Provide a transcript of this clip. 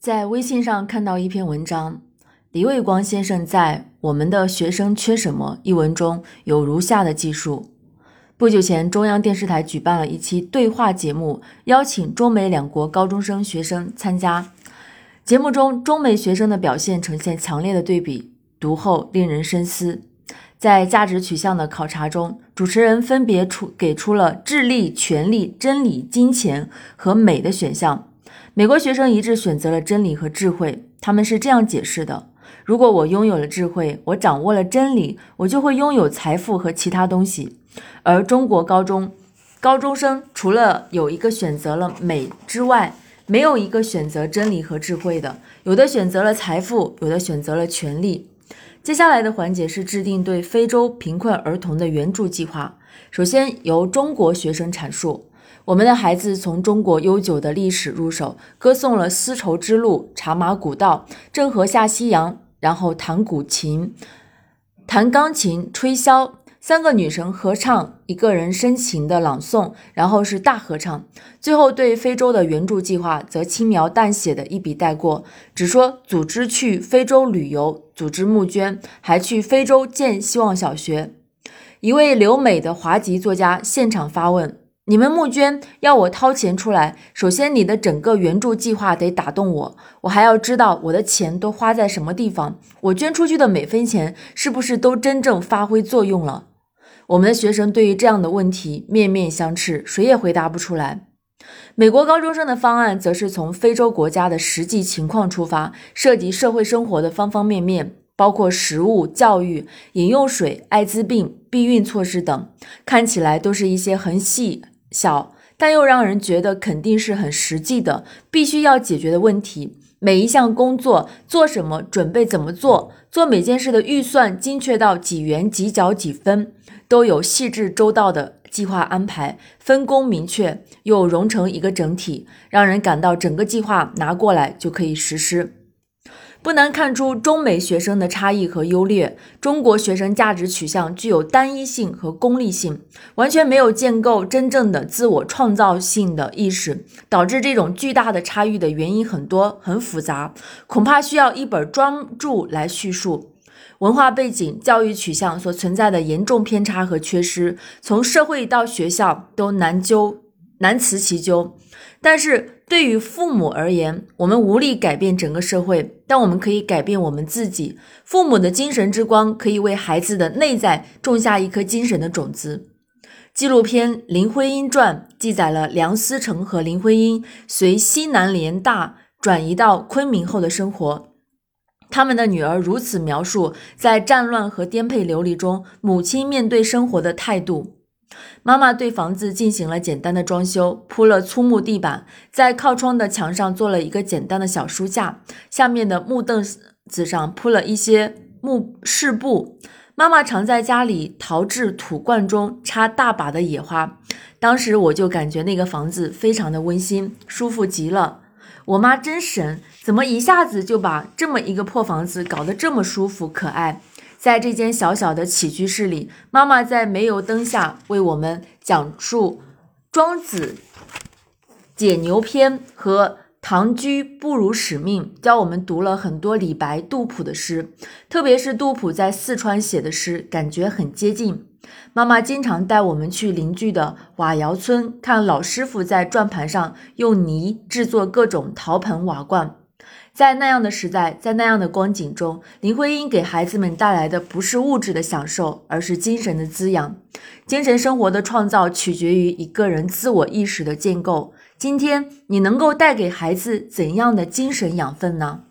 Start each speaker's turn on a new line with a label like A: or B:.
A: 在微信上看到一篇文章，李卫光先生在《我们的学生缺什么》一文中有如下的记述：不久前，中央电视台举办了一期对话节目，邀请中美两国高中生学生参加。节目中，中美学生的表现呈现强烈的对比，读后令人深思。在价值取向的考察中，主持人分别出给出了智力、权力、真理、金钱和美的选项。美国学生一致选择了真理和智慧。他们是这样解释的：如果我拥有了智慧，我掌握了真理，我就会拥有财富和其他东西。而中国高中高中生除了有一个选择了美之外，没有一个选择真理和智慧的。有的选择了财富，有的选择了权利。接下来的环节是制定对非洲贫困儿童的援助计划。首先由中国学生阐述。我们的孩子从中国悠久的历史入手，歌颂了丝绸之路、茶马古道、郑和下西洋，然后弹古琴、弹钢琴、吹箫，三个女神合唱，一个人深情的朗诵，然后是大合唱。最后对非洲的援助计划则轻描淡写的一笔带过，只说组织去非洲旅游，组织募捐，还去非洲建希望小学。一位留美的华籍作家现场发问。你们募捐要我掏钱出来，首先你的整个援助计划得打动我，我还要知道我的钱都花在什么地方，我捐出去的每分钱是不是都真正发挥作用了？我们的学生对于这样的问题面面相觑，谁也回答不出来。美国高中生的方案则是从非洲国家的实际情况出发，涉及社会生活的方方面面，包括食物、教育、饮用水、艾滋病、避孕措施等，看起来都是一些很细。小，但又让人觉得肯定是很实际的，必须要解决的问题。每一项工作做什么，准备怎么做，做每件事的预算精确到几元几角几分，都有细致周到的计划安排，分工明确，又融成一个整体，让人感到整个计划拿过来就可以实施。不难看出中美学生的差异和优劣。中国学生价值取向具有单一性和功利性，完全没有建构真正的自我创造性的意识，导致这种巨大的差异的原因很多很复杂，恐怕需要一本专著来叙述。文化背景、教育取向所存在的严重偏差和缺失，从社会到学校都难究难辞其咎。但是。对于父母而言，我们无力改变整个社会，但我们可以改变我们自己。父母的精神之光可以为孩子的内在种下一颗精神的种子。纪录片《林徽因传》记载了梁思成和林徽因随西南联大转移到昆明后的生活。他们的女儿如此描述在战乱和颠沛流离中，母亲面对生活的态度。妈妈对房子进行了简单的装修，铺了粗木地板，在靠窗的墙上做了一个简单的小书架，下面的木凳子上铺了一些木饰布。妈妈常在家里陶制土罐中插大把的野花，当时我就感觉那个房子非常的温馨，舒服极了。我妈真神，怎么一下子就把这么一个破房子搞得这么舒服可爱？在这间小小的起居室里，妈妈在煤油灯下为我们讲述《庄子解牛篇》和《唐居不辱使命》，教我们读了很多李白、杜甫的诗，特别是杜甫在四川写的诗，感觉很接近。妈妈经常带我们去邻居的瓦窑村，看老师傅在转盘上用泥制作各种陶盆瓦罐。在那样的时代，在那样的光景中，林徽因给孩子们带来的不是物质的享受，而是精神的滋养。精神生活的创造取决于一个人自我意识的建构。今天，你能够带给孩子怎样的精神养分呢？